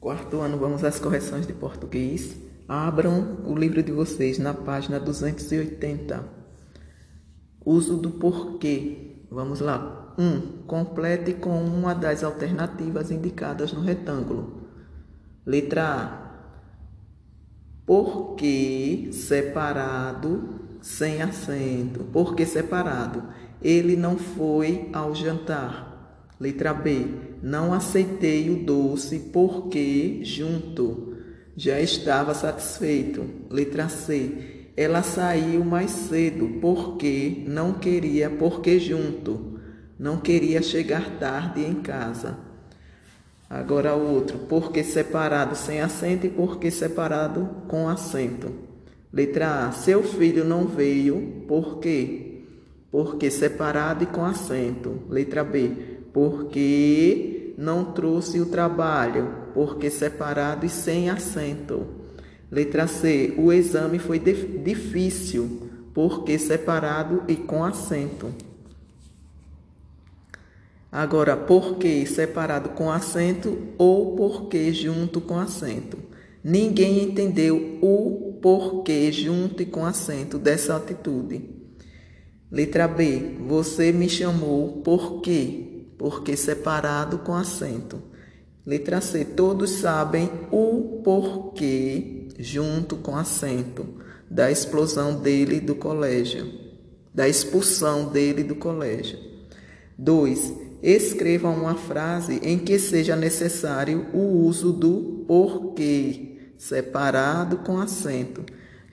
Quarto ano, vamos às correções de português. Abram o livro de vocês na página 280. Uso do porquê. Vamos lá. 1. Um, complete com uma das alternativas indicadas no retângulo. Letra A. Porquê separado sem acento? Porquê separado? Ele não foi ao jantar. Letra B. Não aceitei o doce porque junto já estava satisfeito. Letra C. Ela saiu mais cedo porque não queria, porque junto não queria chegar tarde em casa. Agora outro, porque separado sem acento e porque separado com acento. Letra A. Seu filho não veio porque porque separado e com acento. Letra B porque não trouxe o trabalho, porque separado e sem acento. Letra C. O exame foi difícil, porque separado e com acento. Agora, porque separado com acento ou porque junto com acento. Ninguém entendeu o porquê junto e com acento dessa atitude. Letra B. Você me chamou por quê? Porque separado com acento. Letra C. Todos sabem o porquê, junto com acento, da explosão dele do colégio, da expulsão dele do colégio. 2. Escreva uma frase em que seja necessário o uso do porquê, separado com acento.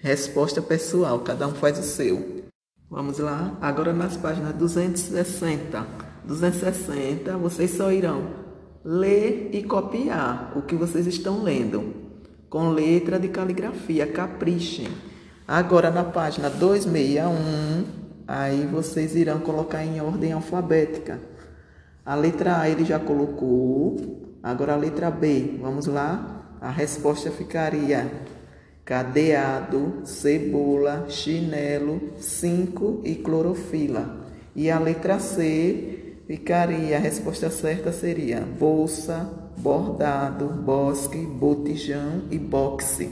Resposta pessoal, cada um faz o seu. Vamos lá, agora nas páginas 260. 260, vocês só irão ler e copiar o que vocês estão lendo com letra de caligrafia, caprichem. Agora na página 261, aí vocês irão colocar em ordem alfabética. A letra A ele já colocou, agora a letra B, vamos lá? A resposta ficaria cadeado, cebola, chinelo, cinco e clorofila. E a letra C ficaria, a resposta certa seria bolsa, bordado, bosque, botijão e boxe,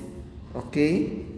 ok?